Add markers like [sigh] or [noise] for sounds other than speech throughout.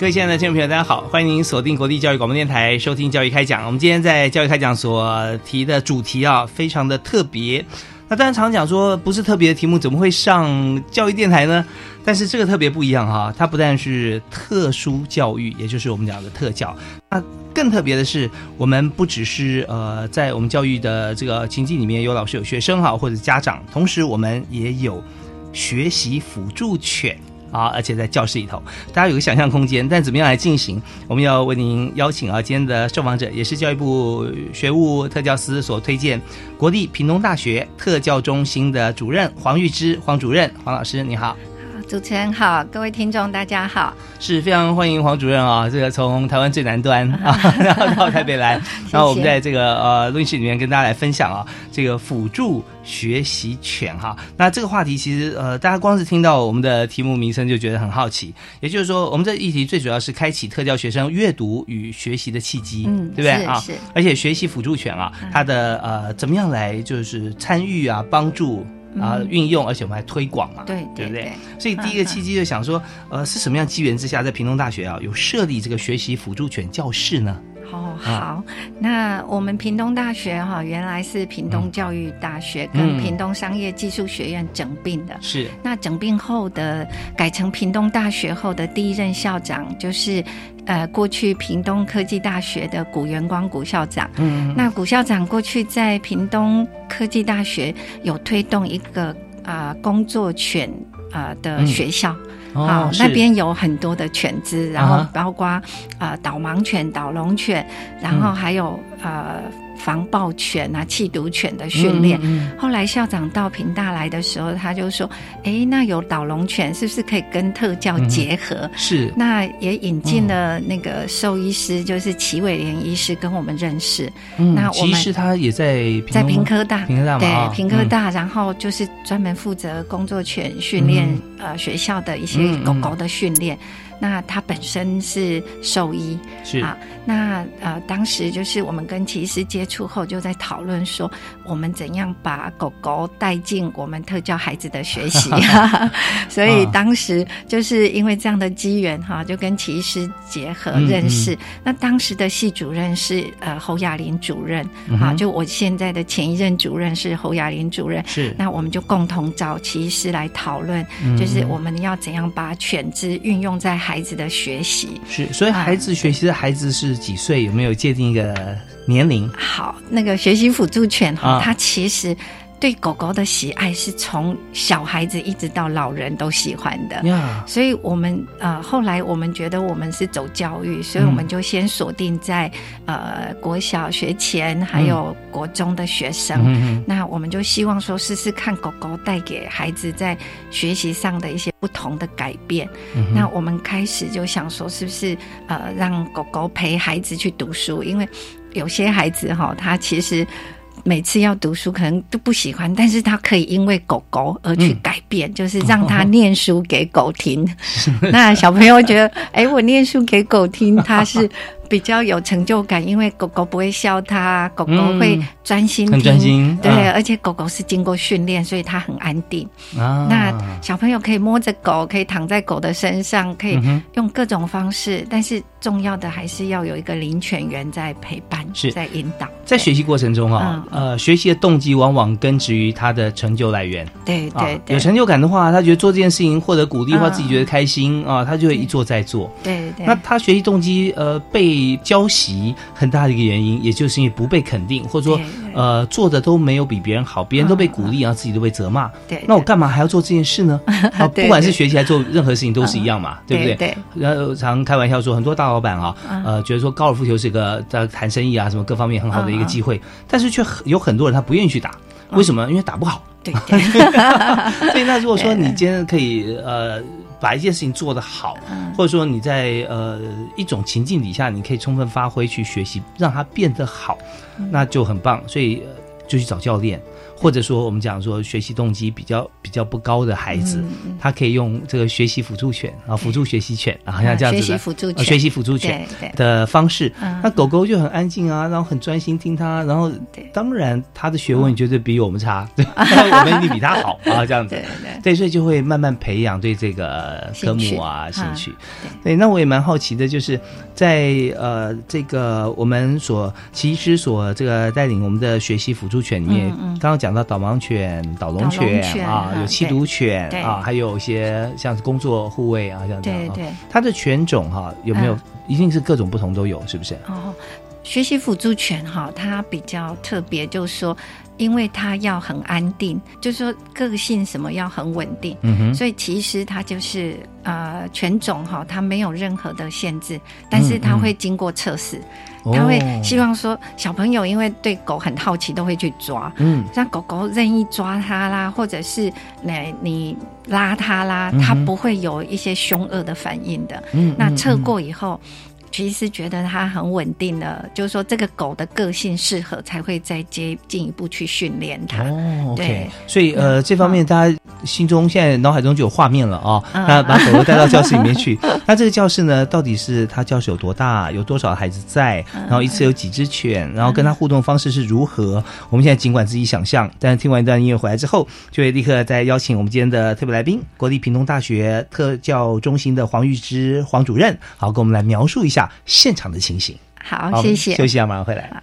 各位亲爱的听众朋友，大家好，欢迎您锁定国立教育广播电台收听《教育开讲》。我们今天在《教育开讲》所提的主题啊，非常的特别。那当然常讲说不是特别的题目，怎么会上教育电台呢？但是这个特别不一样哈，它不但是特殊教育，也就是我们讲的特教。那更特别的是，我们不只是呃在我们教育的这个情境里面有老师有学生哈，或者家长，同时我们也有学习辅助犬。啊，而且在教室里头，大家有个想象空间。但怎么样来进行？我们要为您邀请啊，今天的受访者也是教育部学务特教司所推荐国立屏东大学特教中心的主任黄玉芝黄主任黄老师，你好。主持人好，各位听众大家好，是非常欢迎黄主任啊！这个从台湾最南端 [laughs] 啊，然后到台北来，然后我们在这个呃录音室里面跟大家来分享啊，这个辅助学习犬哈。那这个话题其实呃，大家光是听到我们的题目名称就觉得很好奇，也就是说，我们这议题最主要是开启特教学生阅读与学习的契机，嗯，对不对啊？是，而且学习辅助犬啊，它的呃怎么样来就是参与啊，帮助。啊，运用，而且我们还推广嘛，对对不对？所以第一个契机就想说，呃，是什么样机缘之下，在屏东大学啊，有设立这个学习辅助犬教室呢？哦，好，那我们屏东大学哈，原来是屏东教育大学跟屏东商业技术学院整并的，是。那整并后的改成屏东大学后的第一任校长就是。呃，过去屏东科技大学的古元光古校长，嗯，那古校长过去在屏东科技大学有推动一个啊工作犬啊的学校，哦，那边有很多的犬只，然后包括啊导盲犬、导龙犬，然后还有呃。防暴犬啊，缉毒犬的训练。后来校长到平大来的时候，他就说：“哎，那有导龙犬，是不是可以跟特教结合？”是。那也引进了那个兽医师，就是齐伟莲医师跟我们认识。那其实他也在在平科大，平科大对平科大，然后就是专门负责工作犬训练，呃，学校的一些狗狗的训练。那他本身是兽医，是啊。那呃，当时就是我们跟骑师接触后，就在讨论说，我们怎样把狗狗带进我们特教孩子的学习。[laughs] [laughs] 所以当时就是因为这样的机缘哈，就跟骑师结合认识。那当时的系主任是呃侯雅玲主任，啊，就我现在的前一任主任是侯雅玲主任。是。那我们就共同找骑师来讨论，就是我们要怎样把犬只运用在。孩子的学习是，所以孩子学习的孩子是几岁？有没有界定一个年龄？好，那个学习辅助犬哈，它其实。对狗狗的喜爱是从小孩子一直到老人都喜欢的，所以我们呃后来我们觉得我们是走教育，所以我们就先锁定在呃国小学前还有国中的学生，那我们就希望说试试看狗狗带给孩子在学习上的一些不同的改变。那我们开始就想说，是不是呃让狗狗陪孩子去读书？因为有些孩子哈，他其实。每次要读书可能都不喜欢，但是他可以因为狗狗而去改变，就是让他念书给狗听。[laughs] 那小朋友觉得，哎，我念书给狗听，他是比较有成就感，因为狗狗不会笑他，狗狗会专心听，对，而且狗狗是经过训练，所以它很安定。那小朋友可以摸着狗，可以躺在狗的身上，可以用各种方式，但是重要的还是要有一个领犬员在陪伴，是在引导。在学习过程中啊，呃，学习的动机往往根植于他的成就来源。对对，有成就感的话，他觉得做这件事情获得鼓励，或自己觉得开心啊，他就会一做再做。对对。那他学习动机呃被教习，很大的一个原因，也就是因为不被肯定，或者说呃做的都没有比别人好，别人都被鼓励，然后自己都被责骂。对。那我干嘛还要做这件事呢？[laughs] 啊，不管是学习还是做任何事情都是一样嘛，对不对？对。然后常开玩笑说，很多大老板啊，呃，觉得说高尔夫球是一个在谈生意啊，什么各方面很好的一个机会，但是却有很多人他不愿意去打，为什么？因为打不好。对。[laughs] 所以那如果说你今天可以呃把一件事情做得好，或者说你在呃一种情境底下，你可以充分发挥去学习，让它变得好，那就很棒。所以就去找教练。或者说，我们讲说学习动机比较比较不高的孩子，他可以用这个学习辅助犬啊，辅助学习犬啊，像这样子的学习辅助犬学习辅助犬的方式。那狗狗就很安静啊，然后很专心听它，然后当然它的学问绝对比我们差，对 [laughs] 我们一定比它好啊，这样子。[laughs] 对，所以就会慢慢培养对这个科目啊兴趣。对，那我也蛮好奇的，就是在呃这个我们所其实所这个带领我们的学习辅助犬里面，刚刚讲。讲到导盲犬、导龙犬啊，有缉毒犬啊，还有一些像是工作护卫啊，这样子。对对，它的犬种哈有没有一定是各种不同都有，是不是？哦，学习辅助犬哈，它比较特别，就是说，因为它要很安定，就是说个性什么要很稳定，嗯哼，所以其实它就是呃犬种哈，它没有任何的限制，但是它会经过测试。他会希望说，小朋友因为对狗很好奇，都会去抓。嗯，像狗狗任意抓它啦，或者是你你拉它啦，它不会有一些凶恶的反应的。嗯，那测过以后。其实觉得它很稳定的，就是说这个狗的个性适合，才会再接进一步去训练它。哦，对，所以呃，这方面大家心中现在脑海中就有画面了啊。那把狗狗带到教室里面 [laughs] 去，那这个教室呢，到底是它教室有多大，有多少孩子在，然后一次有几只犬，然后跟它互动方式是如何？我们现在尽管自己想象，但是听完一段音乐回来之后，就会立刻再邀请我们今天的特别来宾，国立屏东大学特教中心的黄玉芝黄主任，好，跟我们来描述一下。现场的情形，好，谢谢。休息一下，马上回来。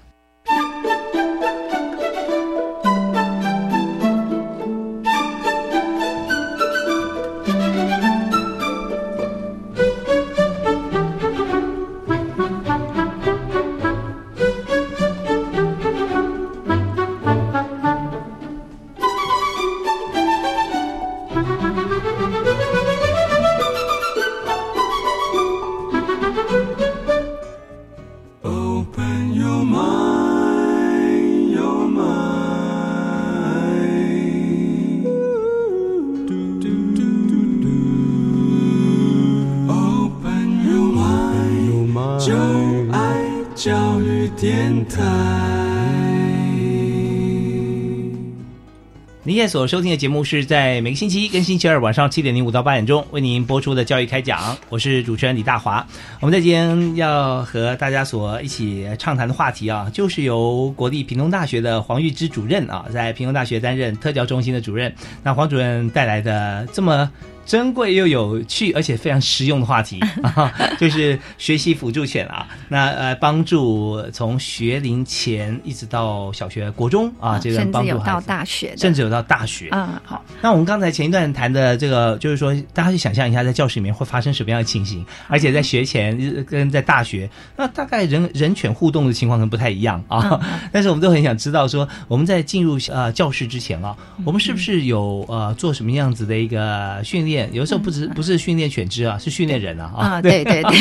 所收听的节目是在每个星期一跟星期二晚上七点零五到八点钟为您播出的教育开讲，我是主持人李大华。我们在今天要和大家所一起畅谈的话题啊，就是由国立屏东大学的黄玉芝主任啊，在屏东大学担任特教中心的主任。那黄主任带来的这么。珍贵又有趣，而且非常实用的话题 [laughs] 啊，就是学习辅助犬啊。那呃，帮助从学龄前一直到小学、国中啊，这个帮助有到大学，甚至有到大学。嗯，好。那我们刚才前一段谈的这个，就是说，大家去想象一下，在教室里面会发生什么样的情形，而且在学前跟在大学，那大概人人犬互动的情况可能不太一样啊。但是我们都很想知道，说我们在进入呃教室之前啊，我们是不是有呃做什么样子的一个训练？有时候不止不是训练犬只啊，是训练人啊啊！对对对，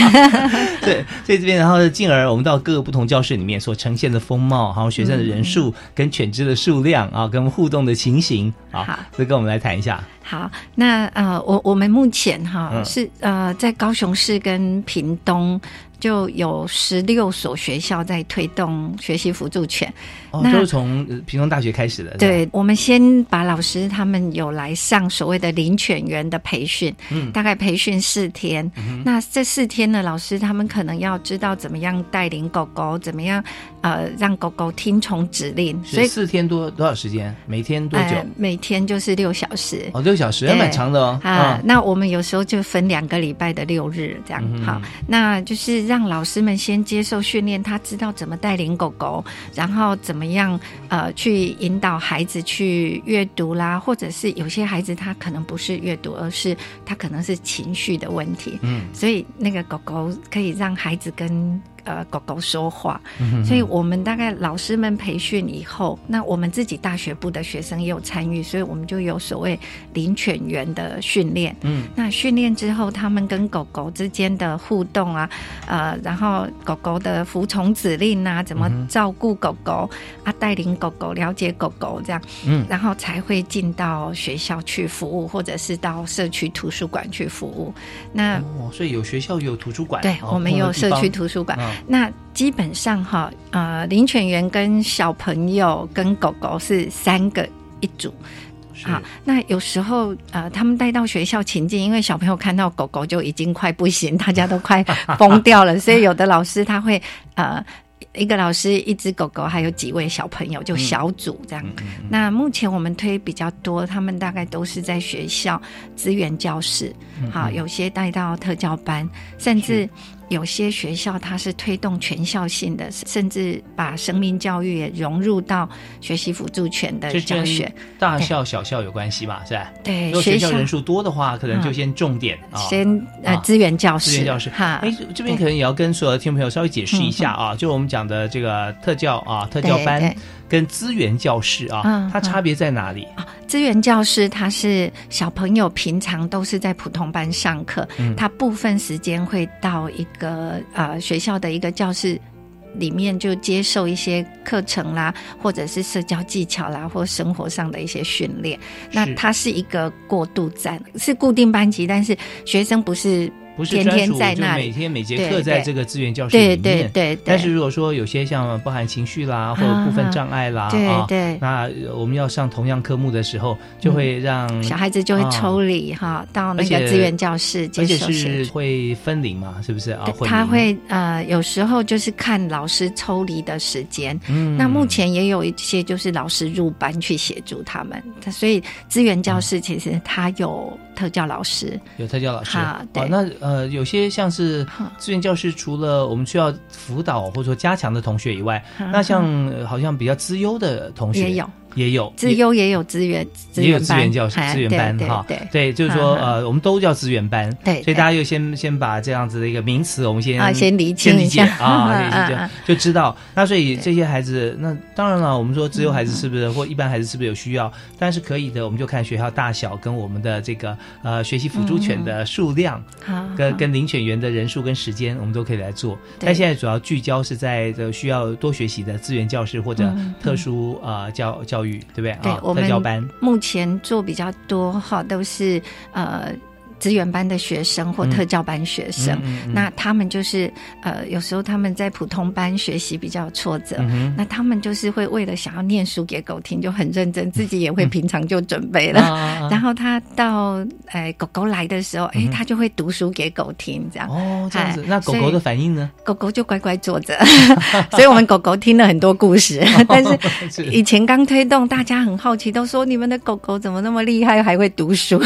[laughs] 对，所以这边然后进而我们到各个不同教室里面所呈现的风貌，还有学生的人数跟犬只的数量啊，跟互动的情形啊，这跟我们来谈一下。好，那呃，我我们目前哈是呃在高雄市跟屏东。就有十六所学校在推动学习辅助犬，哦，就是从屏东大学开始的。对，我们先把老师他们有来上所谓的领犬员的培训，嗯，大概培训四天。那这四天呢，老师他们可能要知道怎么样带领狗狗，怎么样呃让狗狗听从指令。所以四天多多少时间？每天多久？每天就是六小时哦，六小时还蛮长的哦。啊，那我们有时候就分两个礼拜的六日这样好，那就是让老师们先接受训练，他知道怎么带领狗狗，然后怎么样呃去引导孩子去阅读啦，或者是有些孩子他可能不是阅读，而是他可能是情绪的问题。嗯，所以那个狗狗可以让孩子跟。呃，狗狗说话，所以我们大概老师们培训以后，那我们自己大学部的学生也有参与，所以我们就有所谓领犬员的训练。嗯，那训练之后，他们跟狗狗之间的互动啊，呃，然后狗狗的服从指令啊，怎么照顾狗狗啊，带领狗狗了解狗狗这样，嗯，然后才会进到学校去服务，或者是到社区图书馆去服务。那哦，所以有学校有图书馆，对我们有社区图书馆。那基本上哈，呃，领犬员跟小朋友跟狗狗是三个一组，好，那有时候呃，他们带到学校情境，因为小朋友看到狗狗就已经快不行，[laughs] 大家都快疯掉了，[laughs] 所以有的老师他会呃，一个老师一只狗狗，还有几位小朋友就小组这样。那目前我们推比较多，他们大概都是在学校资源教室，好，有些带到特教班，甚至。有些学校它是推动全校性的，甚至把生命教育也融入到学习辅助权的教学。大校小校有关系嘛？是吧？对，如果学校人数多的话，可能就先重点啊，先呃资源教室。资源教室哈，哎，这边可能也要跟所有的听众朋友稍微解释一下啊，就我们讲的这个特教啊，特教班。跟资源教室啊，它差别在哪里啊？资源教师他是小朋友平常都是在普通班上课，他部分时间会到一个呃学校的一个教室里面就接受一些课程啦，或者是社交技巧啦，或生活上的一些训练。那它是一个过渡站，是固定班级，但是学生不是。不是专属，就每天每节课在这个资源教室里面。对对对。但是如果说有些像包含情绪啦，或者部分障碍啦，啊，对，那我们要上同样科目的时候，就会让小孩子就会抽离哈，到那个资源教室接受。而且是会分龄嘛，是不是啊？他会呃，有时候就是看老师抽离的时间。嗯。那目前也有一些就是老师入班去协助他们，所以资源教室其实他有特教老师，有特教老师啊。对，那。呃，有些像是志愿教师，除了我们需要辅导或者说加强的同学以外，那像好像比较资优的同学也有。也有资优也有资源，也有资源教师资源班哈，对，就是说呃，我们都叫资源班，对，所以大家就先先把这样子的一个名词，我们先啊先理解一下啊，就 [laughs] 就知道。那所以这些孩子，那当然了，我们说资优孩子是不是或一般孩子是不是有需要？但是可以的，我们就看学校大小跟我们的这个呃学习辅助犬的数量，跟跟领犬员的人数跟时间，我们都可以来做。但现在主要聚焦是在这需要多学习的资源教师或者特殊呃教教育。对不对？对我们目前做比较多哈，都是呃。资源班的学生或特教班学生，那他们就是呃，有时候他们在普通班学习比较挫折，那他们就是会为了想要念书给狗听，就很认真，自己也会平常就准备了。[laughs] 然后他到哎狗狗来的时候，哎，他就会读书给狗听，这样哦，这样子。那狗狗的反应呢？狗狗就乖乖坐着，[laughs] [laughs] 所以我们狗狗听了很多故事。但是以前刚推动，大家很好奇，都说你们的狗狗怎么那么厉害，还会读书？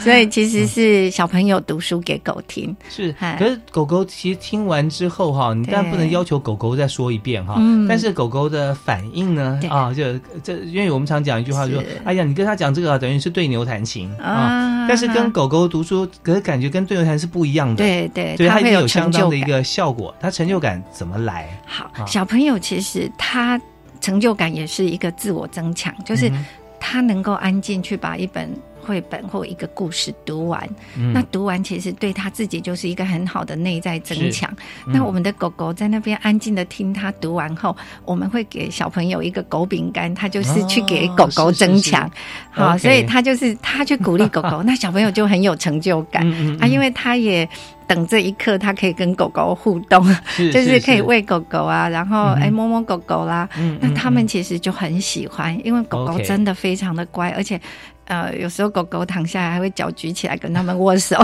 所以其实。其实是小朋友读书给狗听，是。可是狗狗其实听完之后哈，你当然不能要求狗狗再说一遍哈。但是狗狗的反应呢？啊，就这，因为我们常讲一句话说：“哎呀，你跟他讲这个，等于是对牛弹琴啊。”但是跟狗狗读书，可是感觉跟对牛弹是不一样的。对对，所以它会有相当的一个效果。它成就感怎么来？好，小朋友其实他成就感也是一个自我增强，就是他能够安静去把一本。绘本或一个故事读完，那读完其实对他自己就是一个很好的内在增强。那我们的狗狗在那边安静的听他读完后，我们会给小朋友一个狗饼干，他就是去给狗狗增强。好，所以他就是他去鼓励狗狗，[laughs] 那小朋友就很有成就感啊，因为他也等这一刻，他可以跟狗狗互动，[laughs] 就是可以喂狗狗啊，然后哎摸摸狗狗啦。那他们其实就很喜欢，因为狗狗真的非常的乖，而且。呃，有时候狗狗躺下来还会脚举起来跟他们握手。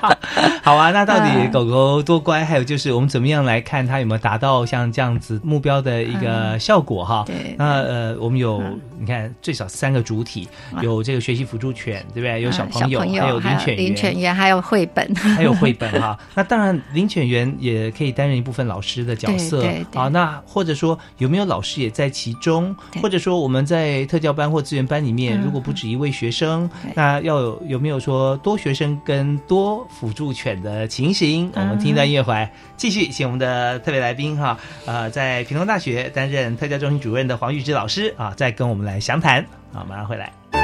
[laughs] 好啊，那到底狗狗多乖？还有就是我们怎么样来看它有没有达到像这样子目标的一个效果哈？对。那呃，我们有你看最少三个主体，有这个学习辅助犬，对不对？有小朋友，还有领犬员，领犬员还有绘本，[laughs] 还有绘本哈。[laughs] 那当然，领犬员也可以担任一部分老师的角色啊。那或者说有没有老师也在其中？或者说我们在特教班或资源班里面，如果不止一位。学生，那要有有没有说多学生跟多辅助犬的情形？我们听一段乐怀，继续请我们的特别来宾哈，呃，在平东大学担任特教中心主任的黄玉芝老师啊，再跟我们来详谈啊，马上回来。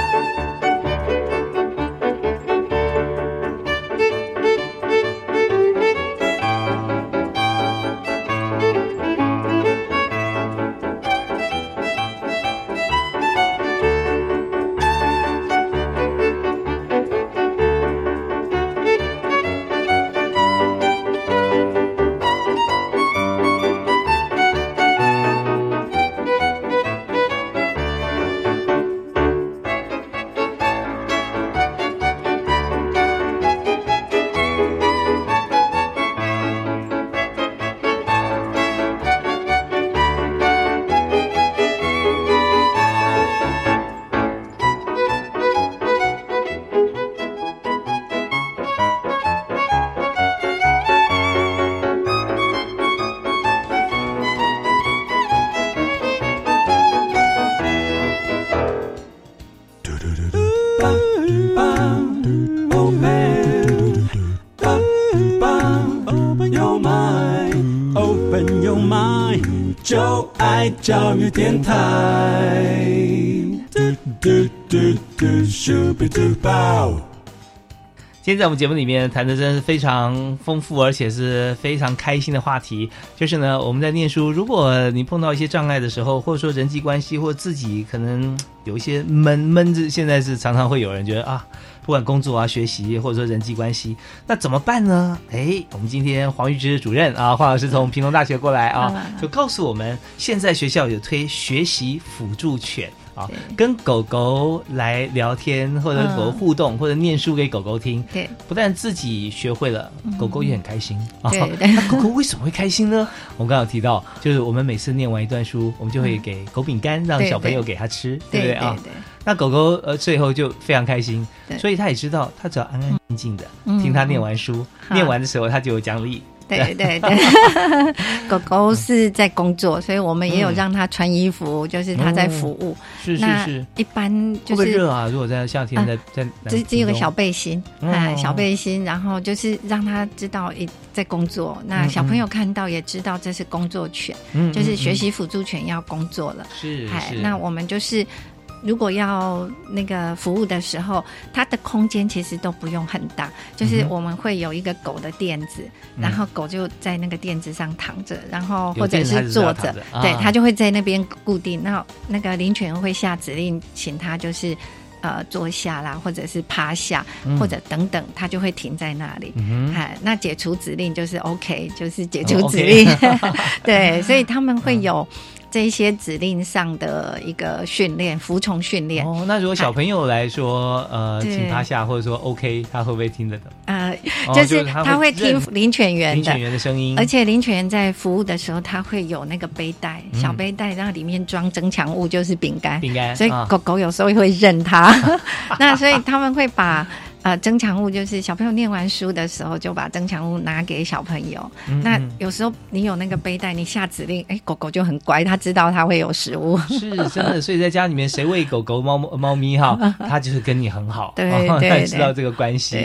在我们节目里面谈的真的是非常丰富，而且是非常开心的话题。就是呢，我们在念书，如果你碰到一些障碍的时候，或者说人际关系，或自己可能有一些闷闷子，现在是常常会有人觉得啊。不管工作啊、学习，或者说人际关系，那怎么办呢？[laughs] 哎，我们今天黄玉芝主任啊，黄老师从平东大学过来啊，就告诉我们，现在学校有推学习辅助犬。啊，跟狗狗来聊天，或者狗狗互动，或者念书给狗狗听，对，不但自己学会了，狗狗也很开心。啊。那狗狗为什么会开心呢？我们刚刚有提到，就是我们每次念完一段书，我们就会给狗饼干，让小朋友给他吃，对不对？啊？那狗狗呃，最后就非常开心，所以他也知道，他只要安安静静的听他念完书，念完的时候他就有奖励。对对对，[laughs] 狗狗是在工作，所以我们也有让它穿衣服，就是它在服务。是是是，一般就是热啊。如果在夏天，在在只只有个小背心，哎，小背心，然后就是让它知道一在工作。那小朋友看到也知道这是工作犬，就是学习辅助犬要工作了。是哎，那我们就是。如果要那个服务的时候，它的空间其实都不用很大，就是我们会有一个狗的垫子，然后狗就在那个垫子上躺着，然后或者是坐着，对，它就会在那边固定。那那个领犬会下指令，请它就是呃坐下啦，或者是趴下，或者等等，它就会停在那里。哎，那解除指令就是 OK，就是解除指令。[laughs] 对，所以他们会有。这一些指令上的一个训练，服从训练。哦，那如果小朋友来说，呃，请趴下，或者说 OK，他会不会听得懂？呃，就是他会听领犬员的领犬员的声音，而且领犬员在服务的时候，他会有那个背带，小背带，然后里面装增强物，就是饼干。饼干，所以狗狗有时候会认它。[laughs] 那所以他们会把。呃，增强物就是小朋友念完书的时候，就把增强物拿给小朋友。那有时候你有那个背带，你下指令，哎，狗狗就很乖，它知道它会有食物。是真的，所以在家里面谁喂狗狗、猫猫咪哈，[laughs] 它就是跟你很好，对 [laughs] 对，知道这个关系。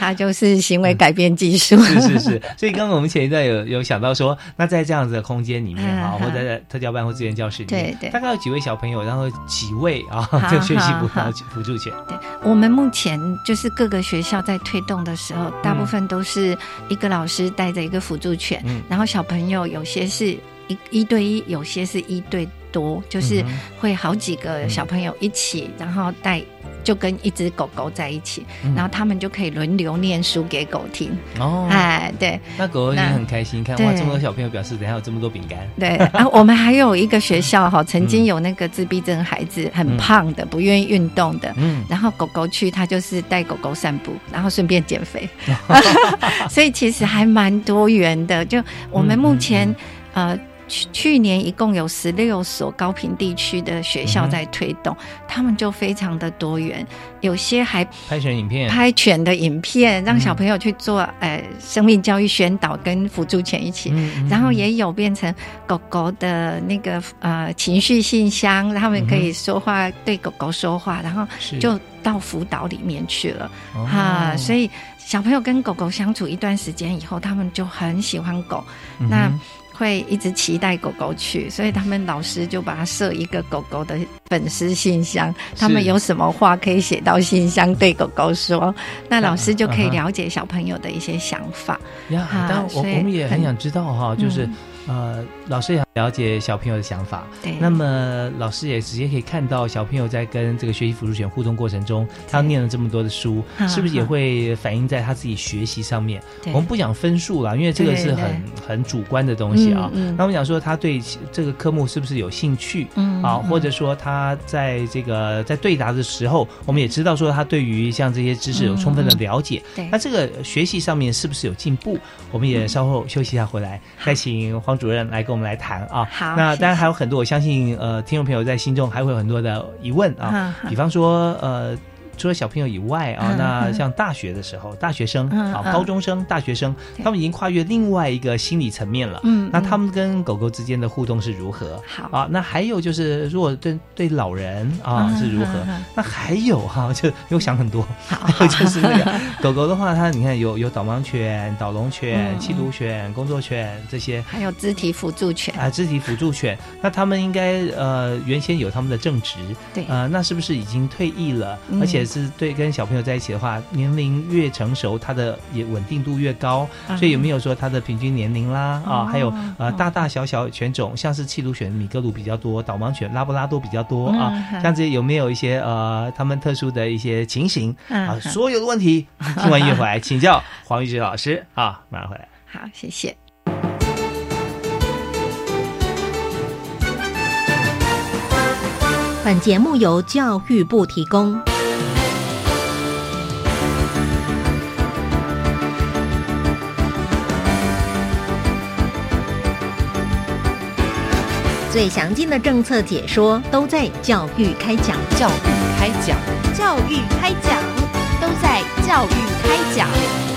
它就是行为改变技术。是是是。所以刚刚我们前一段有有想到说，那在这样子的空间里面啊，或者在特教班或资源教室里面，对对大概有几位小朋友，然后几位啊，[laughs] 就学习辅辅助犬。对，我们目前就是各个学校在推动的时候，大部分都是一个老师带着一个辅助犬，然后小朋友有些是一一对一，有些是一对多，就是会好几个小朋友一起，然后带就跟一只狗狗在一起，然后他们就可以轮流念书给狗听。哦，哎，对，那狗狗也很开心，看哇，这么多小朋友表示，等下有这么多饼干。对，啊，[laughs] 我们还有一个学校哈，曾经有那个自闭症孩子，很胖的，不愿意运动的，嗯，然后狗狗去，他就是带狗狗散步，然后顺便减肥，[laughs] [laughs] 所以其实还蛮多元的。就我们目前，呃。去去年一共有十六所高频地区的学校在推动，他们就非常的多元，有些还拍犬影片，拍犬的影片，让小朋友去做呃生命教育宣导跟辅助犬一起，然后也有变成狗狗的那个呃情绪信箱，他们可以说话对狗狗说话，然后就到辅导里面去了。哈，所以小朋友跟狗狗相处一段时间以后，他们就很喜欢狗，那。会一直期待狗狗去，所以他们老师就把它设一个狗狗的粉丝信箱，他们有什么话可以写到信箱对狗狗说，那老师就可以了解小朋友的一些想法。呀，但我我们也很想知道哈，就是呃，老师也。了解小朋友的想法，对，那么老师也直接可以看到小朋友在跟这个学习辅助犬互动过程中，他念了这么多的书，是不是也会反映在他自己学习上面？我们不讲分数了，因为这个是很很主观的东西啊。那我们讲说他对这个科目是不是有兴趣？嗯啊，或者说他在这个在对答的时候，我们也知道说他对于像这些知识有充分的了解。对，那这个学习上面是不是有进步？我们也稍后休息一下回来，再请黄主任来跟我们来谈。啊，好，那当然还有很多，我相信，呃，听众朋友在心中还会有很多的疑问啊，比方说，呃。除了小朋友以外啊，那像大学的时候，大学生啊，高中生、大学生，他们已经跨越另外一个心理层面了。嗯，那他们跟狗狗之间的互动是如何？好啊，那还有就是，如果对对老人啊是如何？那还有哈，[laughs] 就又想很多。好，[laughs] 就是那个 [laughs] 狗狗的话，它你看有有导盲犬、导龙犬、缉毒犬、工作犬这些，还有肢体辅助犬啊，肢体辅助犬。那他们应该呃原先有他们的正职，对，呃，那是不是已经退役了？而且是对跟小朋友在一起的话，年龄越成熟，他的也稳定度越高。所以有没有说他的平均年龄啦？啊，还有呃大大小小犬种，像是气毒犬、米格鲁比较多，导盲犬、拉布拉多比较多啊。像这些有没有一些呃他们特殊的一些情形啊？所有的问题 [laughs] 听完一回来请教黄玉芝老师啊，马上回来。好，谢谢。本节目由教育部提供。最详尽的政策解说都在教育开讲，教育开讲，教育开讲，都在教育开讲。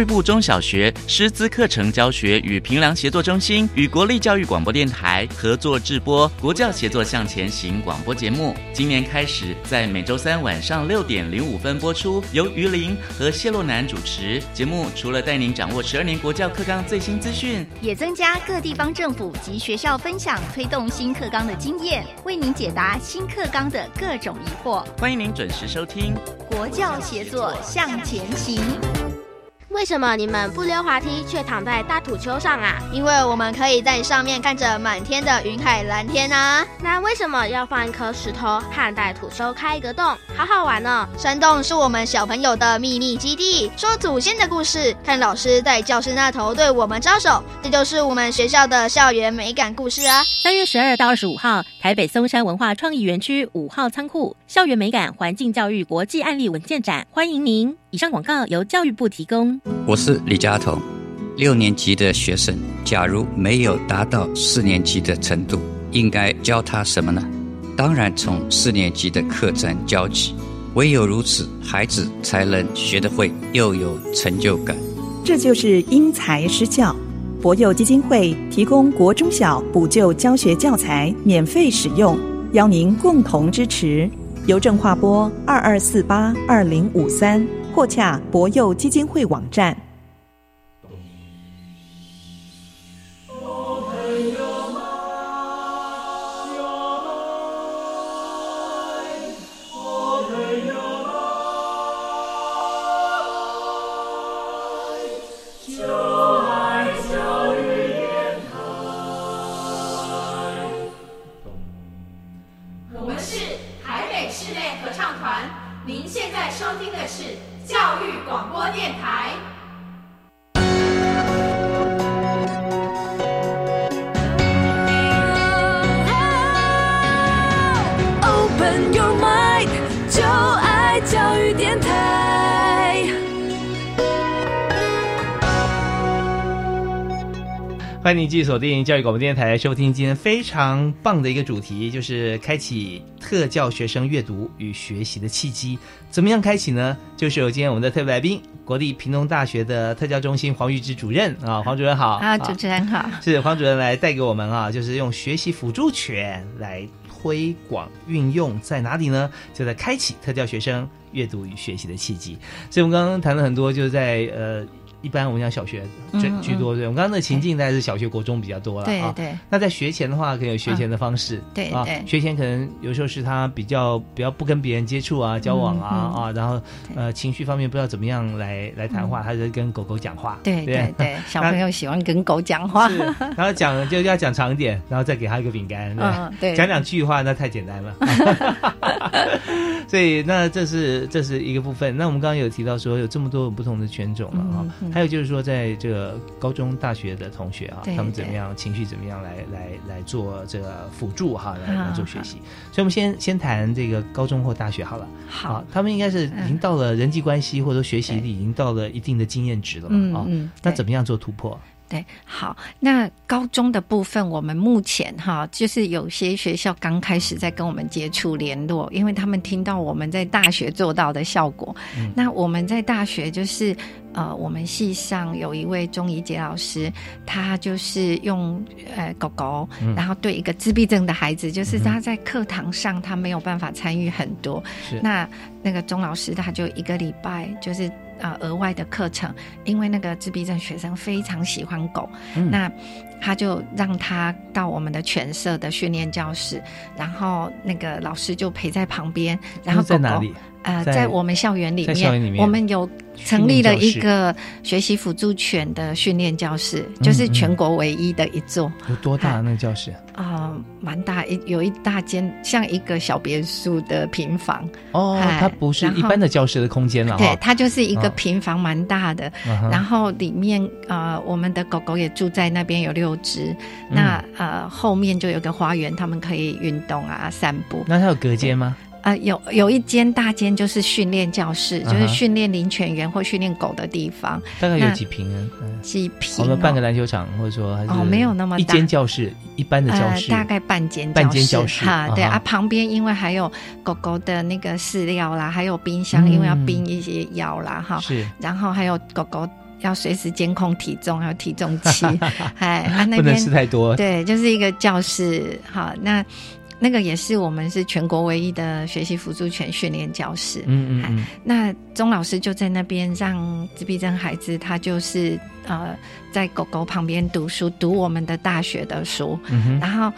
教育部中小学师资课程教学与评量协作中心与国立教育广播电台合作制播《国教协作向前行》广播节目。今年开始在每周三晚上六点零五分播出，由于林和谢洛南主持。节目除了带您掌握十二年国教课纲最新资讯，也增加各地方政府及学校分享推动新课纲的经验，为您解答新课纲的各种疑惑。欢迎您准时收听《国教协作向前行》。为什么你们不溜滑梯却躺在大土丘上啊？因为我们可以在上面看着满天的云海蓝天啊。那为什么要放一颗石头汉代土丘开一个洞？好好玩哦！山洞是我们小朋友的秘密基地，说祖先的故事，看老师在教室那头对我们招手，这就是我们学校的校园美感故事啊。三月十二到二十五号，台北松山文化创意园区五号仓库校园美感环境教育国际案例文件展，欢迎您。以上广告由教育部提供。我是李佳彤，六年级的学生，假如没有达到四年级的程度，应该教他什么呢？当然从四年级的课程教起，唯有如此，孩子才能学得会，又有成就感。这就是因材施教。博幼基金会提供国中小补救教学教材免费使用，邀您共同支持。邮政划拨二二四八二零五三。或洽博幼基金会网站。继续锁定教育广播电台，收听今天非常棒的一个主题，就是开启特教学生阅读与学习的契机。怎么样开启呢？就是有今天我们的特别来宾，国立屏东大学的特教中心黄玉芝主任啊，黄主任好啊，主持人好，是黄主任来带给我们啊，就是用学习辅助权来推广运用在哪里呢？就在开启特教学生阅读与学习的契机。所以我们刚刚谈了很多，就是在呃。一般我们讲小学居居多，对，我们刚刚的情境大概是小学、国中比较多了啊。对对。那在学前的话，可能有学前的方式。对啊，学前可能有时候是他比较比较不跟别人接触啊、交往啊啊，然后呃情绪方面不知道怎么样来来谈话，他就跟狗狗讲话。对对 [laughs] 对，小朋友喜欢跟狗讲话。然后讲就要讲长一点，然后再给他一个饼干。嗯，对。讲两句话那太简单了。[laughs] 所以那这是这是一个部分。那我们刚刚有提到说有这么多不同的犬种了啊。还有就是说，在这个高中、大学的同学啊，他们怎么样情绪怎么样来来来做这个辅助哈，来来做学习。所以，我们先先谈这个高中或大学好了。好，他们应该是已经到了人际关系或者学习力已经到了一定的经验值了嘛？啊，那怎么样做突破？对，好，那高中的部分，我们目前哈，就是有些学校刚开始在跟我们接触联络，因为他们听到我们在大学做到的效果。那我们在大学就是，呃，我们系上有一位钟怡杰老师，他就是用呃狗狗，然后对一个自闭症的孩子，就是他在课堂上他没有办法参与很多，那那个钟老师他就一个礼拜就是。啊，额外的课程，因为那个自闭症学生非常喜欢狗，那他就让他到我们的犬舍的训练教室，然后那个老师就陪在旁边，然后在哪里？呃，在我们校园里面，我们有成立了一个学习辅助犬的训练教室，就是全国唯一的一座。有多大那个教室？啊，蛮大，一有一大间，像一个小别墅的平房。哦，它不是一般的教室的空间了。对，它就是一个平房，蛮大的。然后里面呃，我们的狗狗也住在那边，有六只。那呃，后面就有个花园，他们可以运动啊，散步。那它有隔间吗？啊，有有一间大间就是训练教室，就是训练领犬员或训练狗的地方。大概有几平啊？几平？我们半个篮球场，或者说哦，没有那么大。一间教室，一般的教室，大概半间半间教室哈。对啊，旁边因为还有狗狗的那个饲料啦，还有冰箱，因为要冰一些药啦哈。是。然后还有狗狗要随时监控体重，还有体重器，[laughs] 哎，啊那边不能吃太多，对，就是一个教室，好，那那个也是我们是全国唯一的学习辅助犬训练教室，嗯嗯嗯，那钟老师就在那边让自闭症孩子，他就是呃在狗狗旁边读书，读我们的大学的书，嗯然后。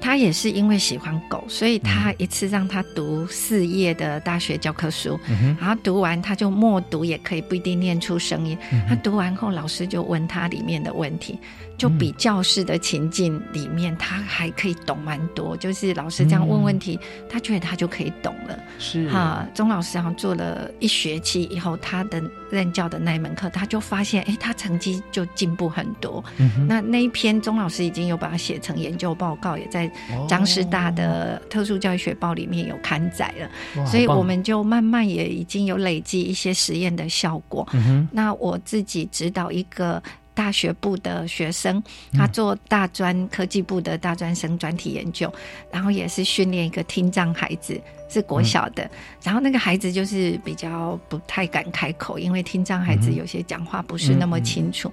他也是因为喜欢狗，所以他一次让他读四页的大学教科书，然后读完他就默读，也可以不一定念出声音。他读完后，老师就问他里面的问题。就比教室的情境里面，他还可以懂蛮多。就是老师这样问问题，他觉得他就可以懂了。是哈，钟老师好像做了一学期以后，他的任教的那一门课，他就发现，哎，他成绩就进步很多。那那一篇钟老师已经有把它写成研究报告，也在张师大的特殊教育学报里面有刊载了。所以我们就慢慢也已经有累积一些实验的效果。那我自己指导一个。大学部的学生，他做大专科技部的大专生专题研究，然后也是训练一个听障孩子，是国小的。然后那个孩子就是比较不太敢开口，因为听障孩子有些讲话不是那么清楚。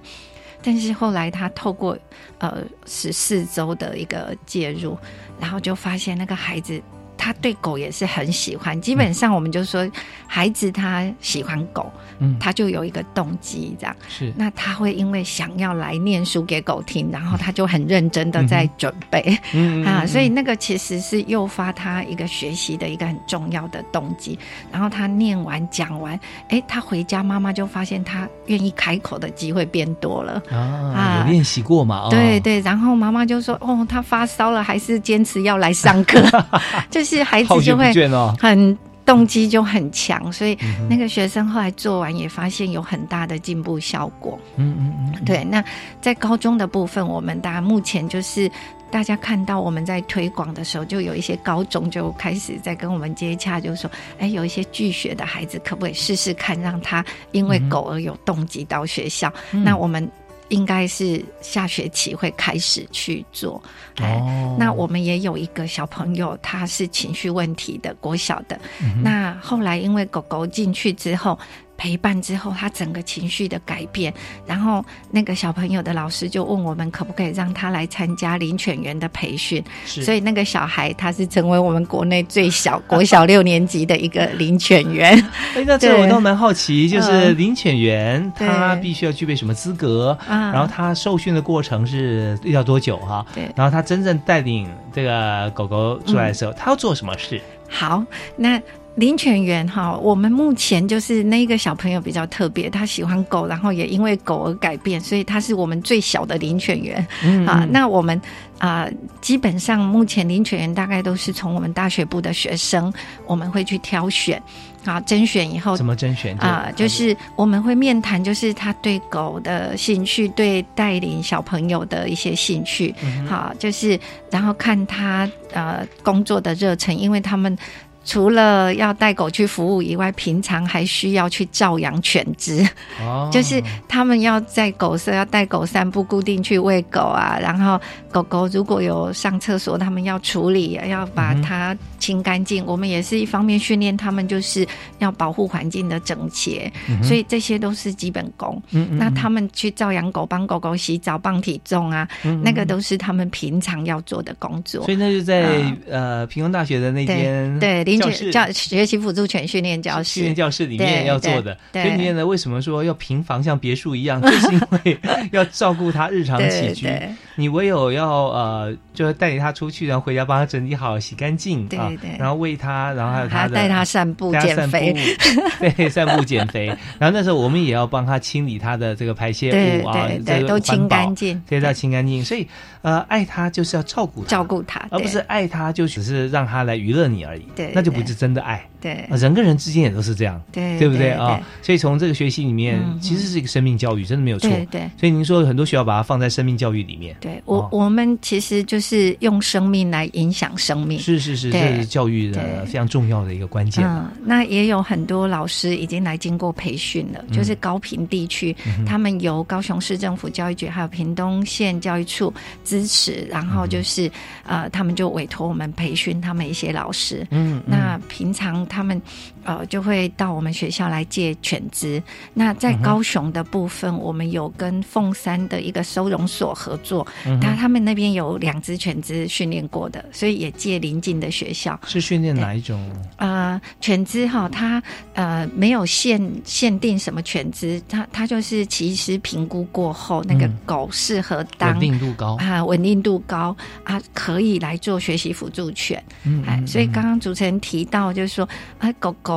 但是后来他透过呃十四周的一个介入，然后就发现那个孩子。他对狗也是很喜欢，基本上我们就说，孩子他喜欢狗，嗯，他就有一个动机这样。是，那他会因为想要来念书给狗听，然后他就很认真的在准备，嗯啊，所以那个其实是诱发他一个学习的一个很重要的动机。然后他念完讲完，哎，他回家妈妈就发现他愿意开口的机会变多了啊，有练习过嘛？对对，然后妈妈就说，哦，他发烧了，还是坚持要来上课，[laughs] 就。是孩子就会很动机就很强，所以那个学生后来做完也发现有很大的进步效果。嗯嗯嗯，对。那在高中的部分，我们大家目前就是大家看到我们在推广的时候，就有一些高中就开始在跟我们接洽，就是说，哎，有一些拒学的孩子，可不可以试试看，让他因为狗而有动机到学校？那我们。应该是下学期会开始去做，哎，那我们也有一个小朋友，他是情绪问题的国小的，那后来因为狗狗进去之后。陪伴之后，他整个情绪的改变，然后那个小朋友的老师就问我们可不可以让他来参加领犬员的培训。所以那个小孩他是成为我们国内最小国小六年级的一个领犬员。[laughs] 哎，那这我都蛮好奇，就是领犬员他必须要具备什么资格？然后他受训的过程是要多久？哈，对。然后他真正带领这个狗狗出来的时候，他要做什么事？好，那。领犬员哈，我们目前就是那个小朋友比较特别，他喜欢狗，然后也因为狗而改变，所以他是我们最小的林犬员啊。那我们啊，基本上目前林犬员大概都是从我们大学部的学生，我们会去挑选啊，甄选以后怎么甄选啊？就是我们会面谈，就是他对狗的兴趣，对带领小朋友的一些兴趣，好，就是然后看他呃工作的热忱，因为他们。除了要带狗去服务以外，平常还需要去照养犬只，哦 [laughs] 就是他们要在狗舍要带狗散步，固定去喂狗啊。然后狗狗如果有上厕所，他们要处理，要把它清干净。我们也是一方面训练他们，就是要保护环境的整洁，所以这些都是基本功。那他们去照养狗，帮狗狗洗澡、磅体重啊，那个都是他们平常要做的工作。所以那就在呃平庸大学的那间对。教教学习辅助犬训练教室，训练教室里面要做的。所以里面呢，为什么说要平房像别墅一样？就是因为 [laughs] 要照顾他日常起居。你唯有要呃，就是带领他出去，然后回家帮他整理好、洗干净啊，然后喂他，然后还有他带他散步减肥，对，散步减肥。然后那时候我们也要帮他清理他的这个排泄物啊，对，都清干净，对，要清干净。所以呃，爱他就是要照顾他，照顾他，而不是爱他就只是让他来娱乐你而已。对，那就不是真的爱。对，人跟人之间也都是这样，对，对不对啊？所以从这个学习里面，其实是一个生命教育，真的没有错。对，所以您说很多学校把它放在生命教育里面。对我，我们其实就是用生命来影响生命。是是是，这是教育的非常重要的一个关键。嗯，那也有很多老师已经来经过培训了，就是高平地区，他们由高雄市政府教育局还有屏东县教育处支持，然后就是呃，他们就委托我们培训他们一些老师。嗯，那。那平常他们呃就会到我们学校来借犬只。那在高雄的部分，我们有跟凤山的一个收容所合作，他他们那边有两只犬只训练过的，所以也借邻近的学校。是训练哪一种？呃，犬只哈，它呃没有限限定什么犬只，它它就是其实评估过后，那个狗适合当稳定度高啊，稳定度高啊，可以来做学习辅助犬。嗯，哎，所以刚刚主持人提到，就是说啊，狗狗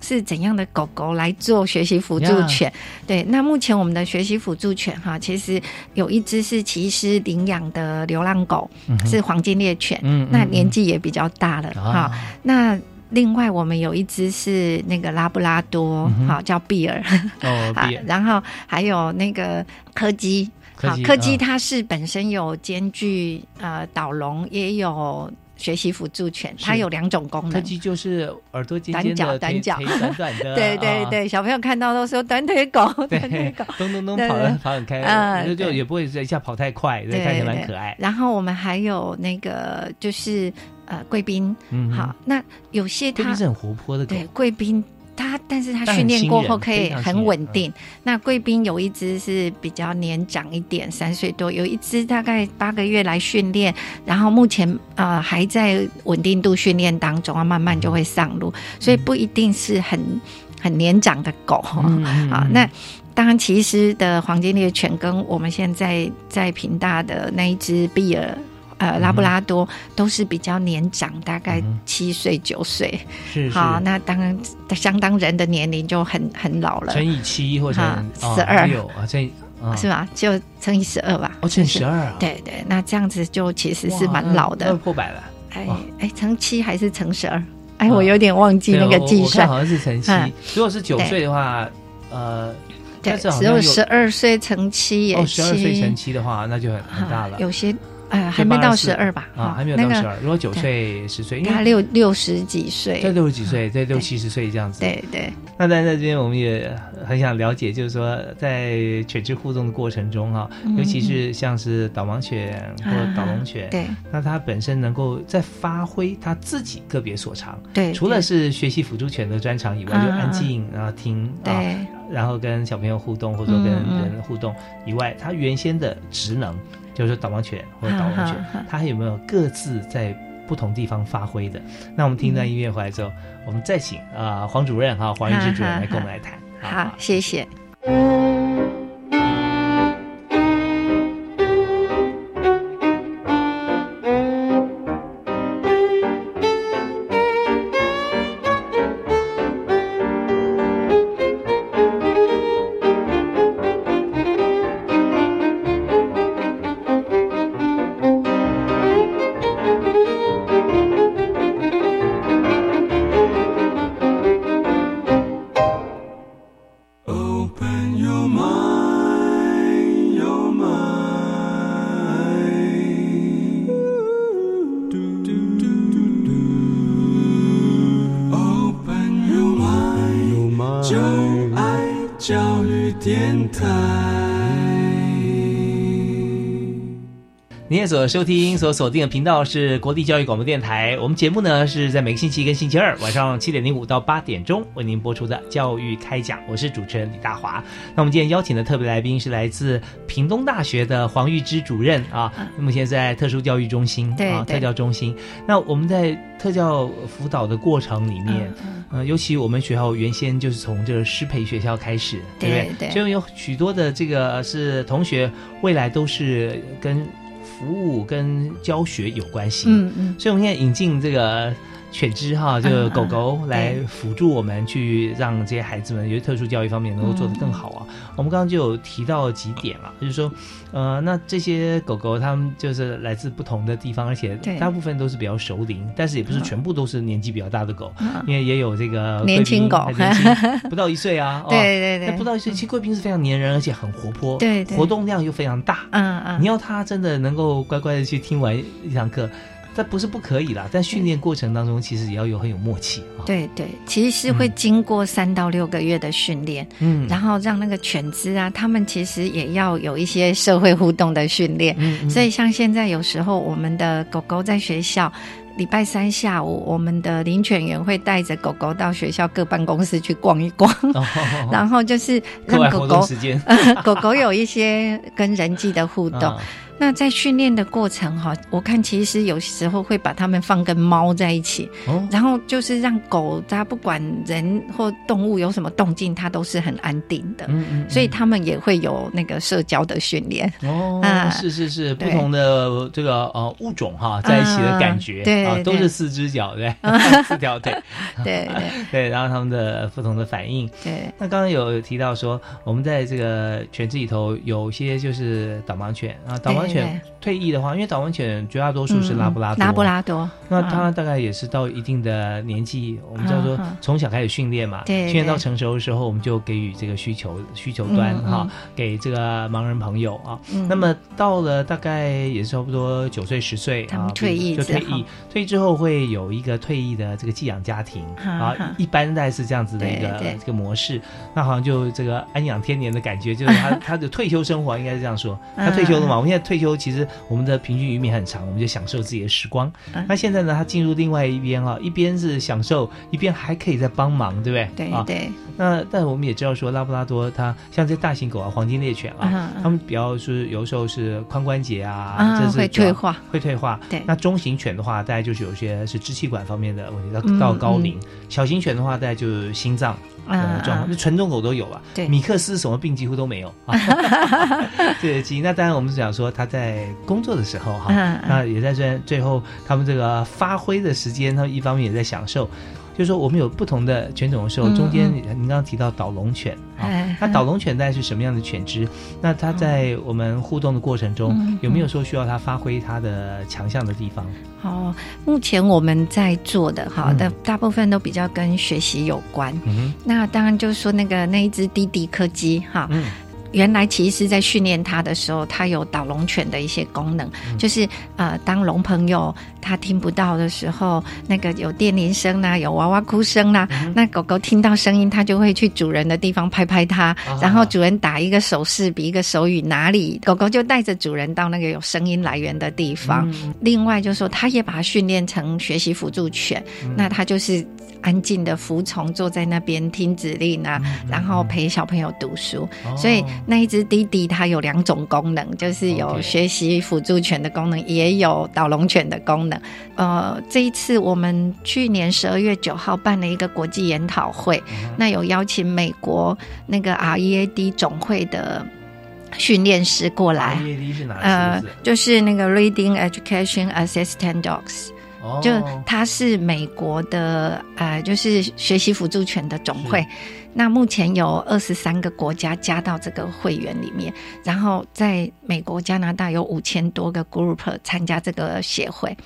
是怎样的狗狗来做学习辅助犬？对，那目前我们的学习辅助犬哈，其实有一只是其实领养的流浪狗，是黄金猎犬，嗯，那年纪也比较大了哈，那。另外，我们有一只是那个拉布拉多，好叫比尔，哦，[laughs] 然后还有那个柯基，好柯基它是本身有兼具呃导笼，也有。学习辅助犬，它有两种功能。特技就是耳朵尖尖的，短脚，短短的。[laughs] 对对对，小朋友看到都说短腿狗，[laughs] 短腿狗，咚咚咚跑的跑很开，就就也不会一下跑太快，看起来蛮可爱。然后我们还有那个就是呃贵宾，好，那有些它是很活泼的，对贵宾。它，但是它训练过后可以很稳定。那贵宾有一只是比较年长一点，三岁多；有一只大概八个月来训练，然后目前呃还在稳定度训练当中啊，慢慢就会上路。所以不一定是很很年长的狗啊。那当然，其实的黄金猎犬跟我们现在在平大的那一只比尔。呃，拉布拉多都是比较年长，大概七岁九岁。是好，那当然相当人的年龄就很很老了。乘以七或者十二有啊，这是吧？就乘以十二吧。哦，乘以十二啊。对对，那这样子就其实是蛮老的。破百了。哎哎，乘七还是乘十二？哎，我有点忘记那个计算。好像是乘七。如果是九岁的话，呃，对，只有十二岁乘七也。哦，十二岁乘七的话，那就很很大了。有些。哎，还没到十二吧？啊，还没有到十二。如果九岁、十岁，他六六十几岁，在六十几岁，在六七十岁这样子。对对。那在这边，我们也很想了解，就是说，在犬只互动的过程中，哈，尤其是像是导盲犬或导龙犬，对，那它本身能够在发挥它自己个别所长。对。除了是学习辅助犬的专长以外，就安静然后听，啊，然后跟小朋友互动或者跟人互动以外，它原先的职能。就是导盲犬或者导盲犬，它还有没有各自在不同地方发挥的？那我们听到音乐回来之后，我们再请啊黄主任哈黄玉芝主任来跟我们来谈。好，谢谢。所收听、所锁定的频道是国立教育广播电台。我们节目呢是在每个星期一跟星期二晚上七点零五到八点钟为您播出的教育开讲。我是主持人李大华。那我们今天邀请的特别来宾是来自屏东大学的黄玉芝主任啊，目前在特殊教育中心啊，特教中心。那我们在特教辅导的过程里面，呃，尤其我们学校原先就是从这个师培学校开始，对不对？所以有许多的这个是同学，未来都是跟。服务跟教学有关系，嗯嗯，所以我们现在引进这个犬只哈，这个狗狗来辅助我们，去让这些孩子们有特殊教育方面能够做得更好啊。我们刚刚就有提到几点啊，就是说，呃，那这些狗狗它们就是来自不同的地方，而且大部分都是比较熟龄，但是也不是全部都是年纪比较大的狗，因为也有这个年轻狗，[laughs] 不到一岁啊，[laughs] 对对对，不到一岁，其实贵宾是非常粘人，而且很活泼，对，活动量又非常大，嗯嗯，你要它真的能够乖乖的去听完一堂课。这不是不可以啦，在训练过程当中，其实也要有很有默契啊。对对，其实是会经过三到六个月的训练，嗯，然后让那个犬只啊，他们其实也要有一些社会互动的训练。嗯，所以像现在有时候我们的狗狗在学校，礼拜三下午，我们的领犬员会带着狗狗到学校各办公室去逛一逛，[laughs] 然后就是让狗狗 [laughs] 狗狗有一些跟人际的互动。[laughs] 那在训练的过程哈，我看其实有时候会把它们放跟猫在一起，然后就是让狗它不管人或动物有什么动静，它都是很安定的，嗯所以它们也会有那个社交的训练。哦，是是是，不同的这个呃物种哈在一起的感觉，对啊，都是四只脚对，[laughs] 四条腿，对 [laughs] 对。对，[laughs] 然后它们的不同的反应。对，那刚刚有提到说，我们在这个犬只里头有些就是导盲犬啊，导盲。犬退役的话，因为导盲犬绝大多数是拉布拉多，拉布拉多，那它大概也是到一定的年纪，我们叫做从小开始训练嘛，训练到成熟的时候，我们就给予这个需求需求端哈，给这个盲人朋友啊。那么到了大概也是差不多九岁十岁啊，退役就退役，退役之后会有一个退役的这个寄养家庭啊，一般大概是这样子的一个这个模式，那好像就这个安养天年的感觉，就是他 [laughs] 他的退休生活应该是这样说，他退休了嘛，我们现在退休。其实我们的平均余命很长，我们就享受自己的时光。那现在呢，他进入另外一边啊，一边是享受，一边还可以在帮忙，对不对？对对。那但我们也知道说，拉布拉多它像这大型狗啊，黄金猎犬啊，它们比较是有时候是髋关节啊，这是会退化，会退化。对。那中型犬的话，大概就是有些是支气管方面的问题，到到高龄。小型犬的话，大概就是心脏。嗯，状况，就纯种狗都有啊。对，米克斯什么病几乎都没有啊。[laughs] 对，基因。那当然，我们是讲说他在工作的时候哈，那也在最最后他们这个发挥的时间，他们一方面也在享受。就是说，我们有不同的犬种的时候，中间您刚刚提到导龙犬啊，那导龙犬大概是什么样的犬只？那它在我们互动的过程中，有没有说需要它发挥它的强项的地方？哦，目前我们在做的哈，的大部分都比较跟学习有关。嗯那当然就是说那个那一只滴滴柯基哈。原来其实，在训练它的时候，它有导龙犬的一些功能，就是呃，当龙朋友它听不到的时候，那个有电铃声啦，有娃娃哭声啦，那狗狗听到声音，它就会去主人的地方拍拍它，然后主人打一个手势，比一个手语，哪里狗狗就带着主人到那个有声音来源的地方。另外，就是说它也把它训练成学习辅助犬，那它就是。安静的服从，坐在那边听指令啊，然后陪小朋友读书。所以那一只弟弟它有两种功能，就是有学习辅助犬的功能，也有导龙犬的功能。呃，这一次我们去年十二月九号办了一个国际研讨会，那有邀请美国那个 READ 总会的训练师过来。呃，就是那个 Reading Education Assistant Dogs。就它是美国的呃，就是学习辅助犬的总会。那目前有二十三个国家加到这个会员里面，然后在美国、加拿大有五千多个 group 参加这个协会。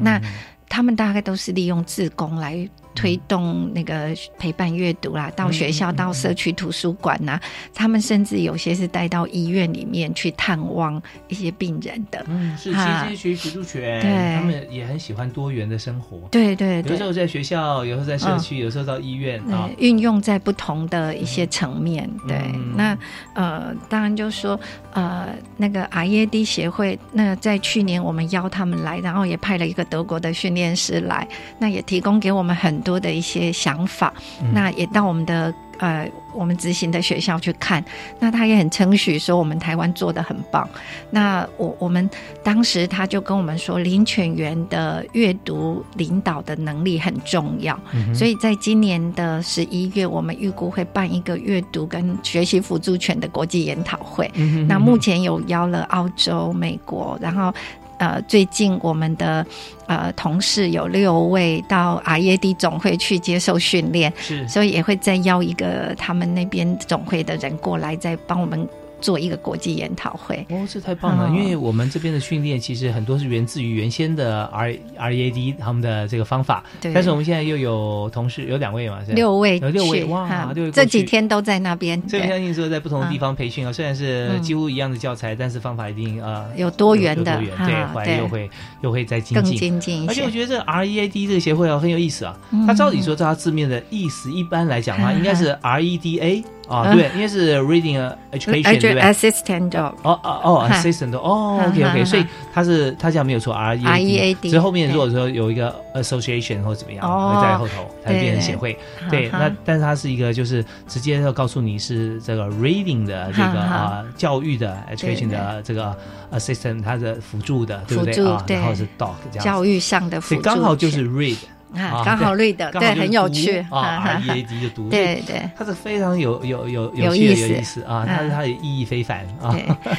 那他们大概都是利用自工来。推动那个陪伴阅读啦，到学校、到社区图书馆呐，他们甚至有些是带到医院里面去探望一些病人的。嗯，是，其实这些学辅助犬，对，他们也很喜欢多元的生活。对对对，有时候在学校，有时候在社区，有时候到医院啊，运用在不同的一些层面。对，那呃，当然就说呃，那个 IAD 协会，那在去年我们邀他们来，然后也派了一个德国的训练师来，那也提供给我们很。多的一些想法，那也到我们的呃我们执行的学校去看，那他也很称许说我们台湾做的很棒。那我我们当时他就跟我们说，领犬员的阅读领导的能力很重要，所以在今年的十一月，我们预估会办一个阅读跟学习辅助犬的国际研讨会。那目前有邀了澳洲、美国，然后。呃，最近我们的呃同事有六位到 RED 总会去接受训练，是，所以也会再邀一个他们那边总会的人过来，再帮我们。做一个国际研讨会哦，这太棒了！因为我们这边的训练其实很多是源自于原先的 R R E A D 他们的这个方法，对。但是我们现在又有同事有两位嘛，六位，有六位哇，六位这几天都在那边。所以相信说在不同的地方培训啊，虽然是几乎一样的教材，但是方法一定啊有多元的，对，后来又会又会再精进，更精进。而且我觉得这 R E A D 这个协会啊很有意思啊，它照理说照它字面的意思，一般来讲的话应该是 R E D A。啊，对，因为是 reading education，对不对？assistant dog。哦哦哦，assistant dog。哦，OK OK，所以它是它这样没有错，R E E A D。所以后面如果说有一个 association 或怎么样，会在后头，它变成协会。对，那但是它是一个就是直接要告诉你是这个 reading 的这个啊教育的 education 的这个 assistant，它的辅助的，对不对啊？然后是 dog 这样。教育上的辅助。刚好就是 read。啊，刚好绿的，对，很有趣啊，R E A D 就读，对对，它是非常有有有有意思有意思啊，它它意义非凡啊。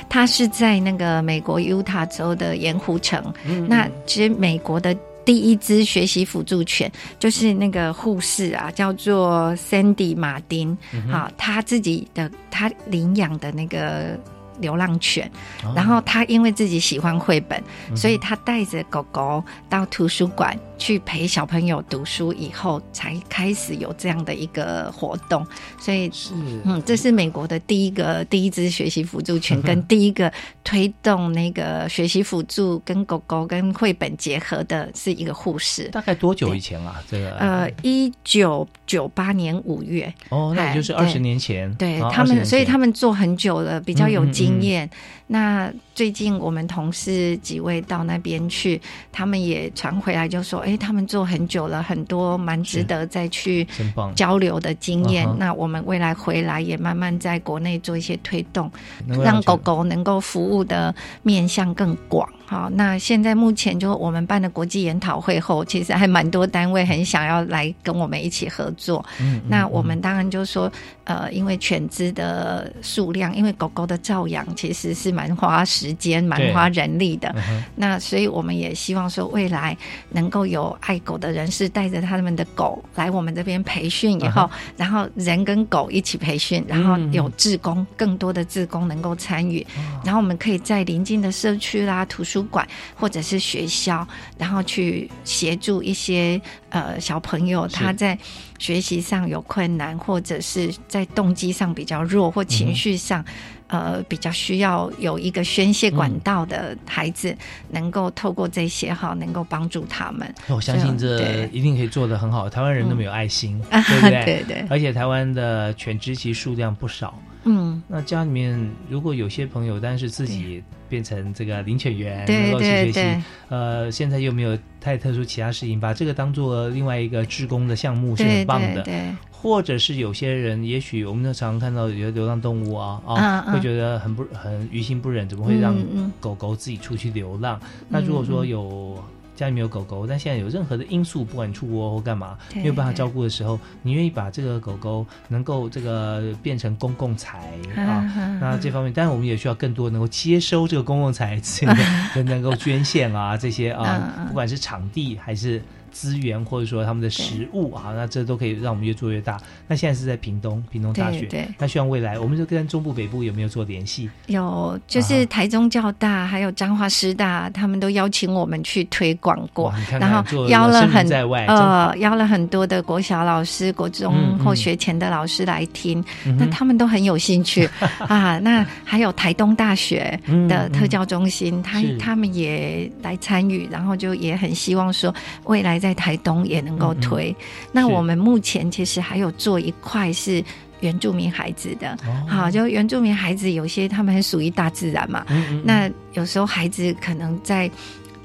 它是在那个美国犹他州的盐湖城，那其实美国的第一只学习辅助犬就是那个护士啊，叫做 Sandy 马丁，好，他自己的他领养的那个。流浪犬，然后他因为自己喜欢绘本，所以他带着狗狗到图书馆去陪小朋友读书，以后才开始有这样的一个活动。所以是，嗯，这是美国的第一个第一支学习辅助犬，跟第一个推动那个学习辅助跟狗狗跟绘本结合的是一个护士。大概多久以前啊？这个呃，一九九八年五月。哦，那也就是二十年前。对他们，所以他们做很久了，比较有经。经验。那最近我们同事几位到那边去，他们也传回来就说：“哎，他们做很久了，很多蛮值得再去交流的经验。”那我们未来回来也慢慢在国内做一些推动，让狗狗能够服务的面向更广。好，那现在目前就我们办的国际研讨会后，其实还蛮多单位很想要来跟我们一起合作。嗯，那我们当然就说，呃，因为犬只的数量，因为狗狗的照养其实是蛮花时间、蛮花人力的。那所以我们也希望说，未来能够有爱狗的人士带着他们的狗来我们这边培训以后，然后人跟狗一起培训，然后有志工更多的志工能够参与，然后我们可以在邻近的社区啦、图书。书馆或者是学校，然后去协助一些呃小朋友，他在学习上有困难，或者是在动机上比较弱，或情绪上呃比较需要有一个宣泄管道的孩子，能够透过这些哈，能够帮助他们。我相信这一定可以做得很好。台湾人那么有爱心，对不对？[laughs] 对对。而且台湾的犬只其实数量不少。嗯，那家里面如果有些朋友，但是自己变成这个领犬员，能够去学习，呃，现在又没有太特殊其他事情，把这个当做另外一个志工的项目是很棒的。对，或者是有些人，也许我们常常看到有些流浪动物啊啊，会觉得很不很于心不忍，怎么会让狗狗自己出去流浪？那如果说有。家里面有狗狗，但现在有任何的因素，不管出国或干嘛，没有办法照顾的时候，你愿意把这个狗狗能够这个变成公共财啊？那这方面，当然我们也需要更多能够接收这个公共财资的，[laughs] 能够捐献啊这些啊，不管是场地还是。资源或者说他们的食物啊，那这都可以让我们越做越大。那现在是在屏东，屏东大学。对。那希望未来，我们就跟中部北部有没有做联系？有，就是台中教大还有彰化师大，他们都邀请我们去推广过，然后邀了很呃邀了很多的国小老师、国中或学前的老师来听，那他们都很有兴趣 [laughs] 啊。那还有台东大学的特教中心，他他们也来参与，然后就也很希望说未来。在台东也能够推，那我们目前其实还有做一块是原住民孩子的，好，就原住民孩子有些他们很属于大自然嘛，那有时候孩子可能在。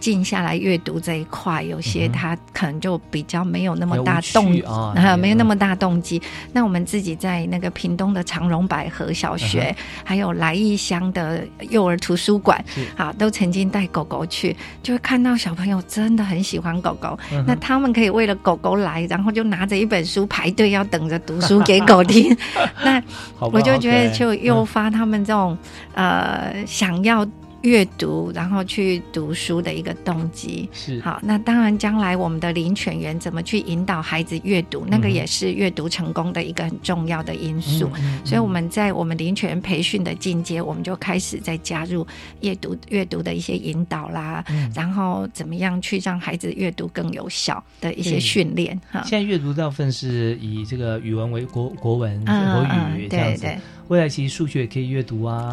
静下来阅读这一块，有些他可能就比较没有那么大动啊，[laughs] 没有那么大动机。那我们自己在那个屏东的长荣百合小学，还有来义乡的幼儿图书馆，啊，都曾经带狗狗去，就会看到小朋友真的很喜欢狗狗。那他们可以为了狗狗来，然后就拿着一本书排队要等着读书给狗听。[laughs] 那我就觉得就诱发他们这种呃想要。阅读，然后去读书的一个动机是好。那当然，将来我们的领犬员怎么去引导孩子阅读，那个也是阅读成功的一个很重要的因素。所以我们在我们领犬员培训的进阶，我们就开始在加入阅读阅读的一些引导啦，然后怎么样去让孩子阅读更有效的一些训练。哈，现在阅读大部分是以这个语文为国国文国语这样子。未来其实数学也可以阅读 [laughs] 啊，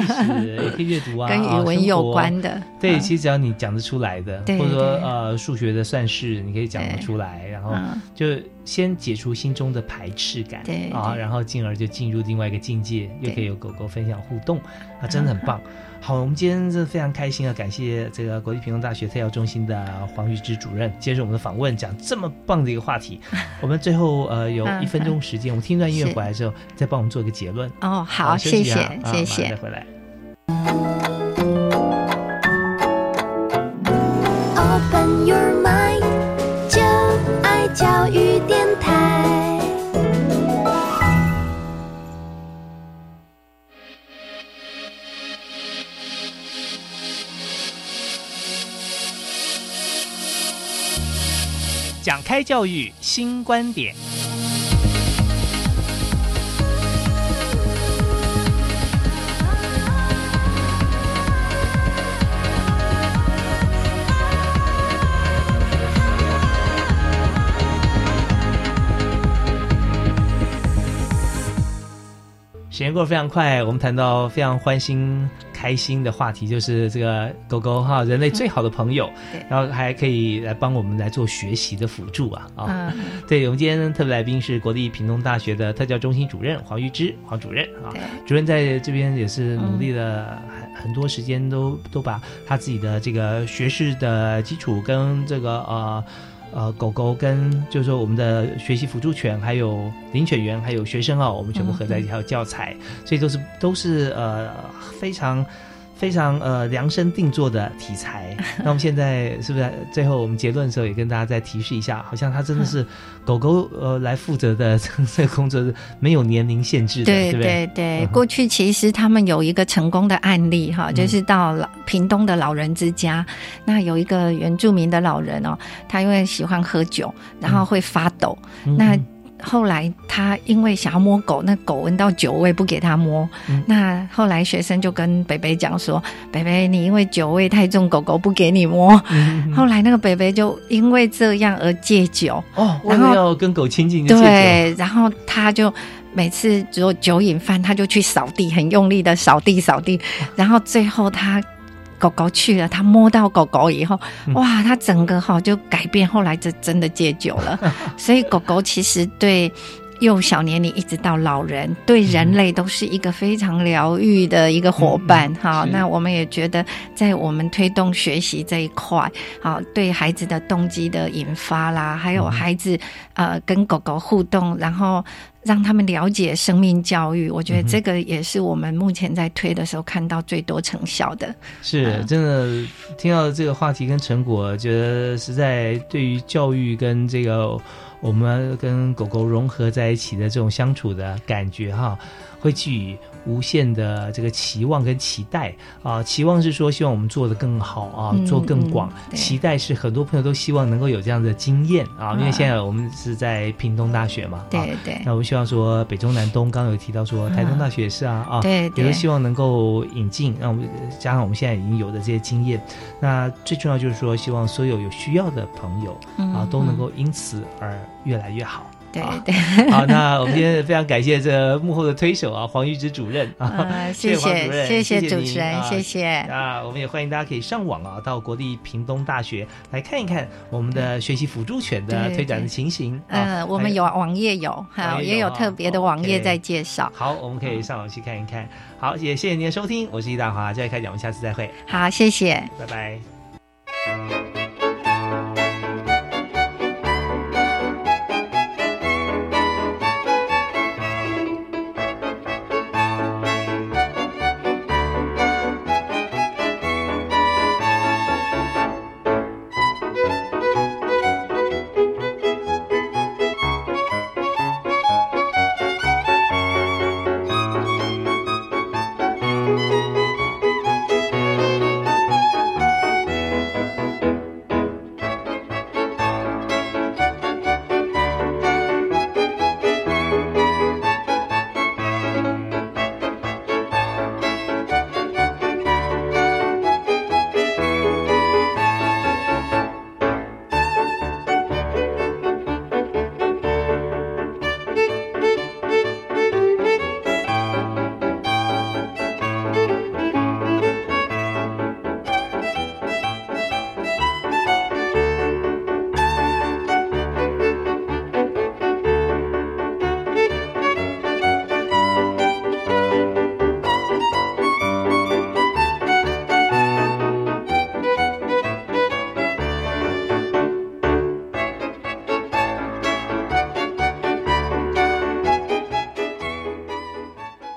历史也可以阅读啊，跟语文有关的。对，其实只要你讲得出来的，或者说呃数学的算式，你可以讲得出来，然后就先解除心中的排斥感，对啊，然后进而就进入另外一个境界，又可以有狗狗分享互动，啊，真的很棒。好，我们今天真的非常开心啊！感谢这个国立屏东大学特教中心的黄玉芝主任接受我们的访问，讲这么棒的一个话题。[laughs] 我们最后呃有一分钟时间，我们听段音乐回来之后，再帮我们做一个结论。哦，好，谢谢，谢谢，再回来。开教育新观点。过得非常快，我们谈到非常欢心。开心的话题就是这个狗狗哈，人类最好的朋友，然后还可以来帮我们来做学习的辅助啊啊！对，我们今天特别来宾是国立屏东大学的特教中心主任黄玉芝黄主任啊，主任在这边也是努力了很很多时间，都都把他自己的这个学士的基础跟这个呃。呃，狗狗跟就是说我们的学习辅助犬，还有领犬员，还有学生啊，我们全部合在一起，还有教材，所以都是都是呃非常。非常呃量身定做的题材，[laughs] 那我们现在是不是最后我们结论的时候也跟大家再提示一下？好像它真的是狗狗呃来负责的这个工作是没有年龄限制的，对不对？对，过去其实他们有一个成功的案例哈，就是到老屏东的老人之家，那有一个原住民的老人哦，他因为喜欢喝酒，然后会发抖，那。后来他因为想要摸狗，那狗闻到酒味不给他摸。那后来学生就跟北北讲说：“北北，你因为酒味太重，狗狗不给你摸。”后来那个北北就因为这样而戒酒。哦，然后要跟狗亲近。对，然后他就每次只有酒瘾犯，他就去扫地，很用力的扫地扫地。然后最后他。狗狗去了，他摸到狗狗以后，哇，他整个哈就改变，后来就真的戒酒了。[laughs] 所以狗狗其实对幼小年龄一直到老人，对人类都是一个非常疗愈的一个伙伴。哈，那我们也觉得，在我们推动学习这一块，好，对孩子的动机的引发啦，还有孩子呃跟狗狗互动，然后。让他们了解生命教育，我觉得这个也是我们目前在推的时候看到最多成效的。是真的，听到这个话题跟成果，觉得实在对于教育跟这个我们跟狗狗融合在一起的这种相处的感觉，哈，会去。无限的这个期望跟期待。啊，期望是说希望我们做的更好啊，做更广；期待是很多朋友都希望能够有这样的经验啊，因为现在我们是在屏东大学嘛，对对。那我们希望说北中南东，刚刚有提到说台东大学也是啊啊，对，也是希望能够引进，让我们加上我们现在已经有的这些经验。那最重要就是说，希望所有有需要的朋友啊，都能够因此而越来越好。对对，[laughs] 好，那我们今天非常感谢这幕后的推手啊，黄玉芝主任 [laughs] 啊，[laughs] 谢谢谢谢主持人，谢谢啊，我们也欢迎大家可以上网啊，到国立屏东大学来看一看我们的学习辅助犬的推展的情形。嗯，我们有网页有，有也有特别的网页在介绍。好，我们可以上网去看一看。好，也谢谢您的收听，我是易大华，教育开讲，我们下次再会。好，谢谢，拜拜。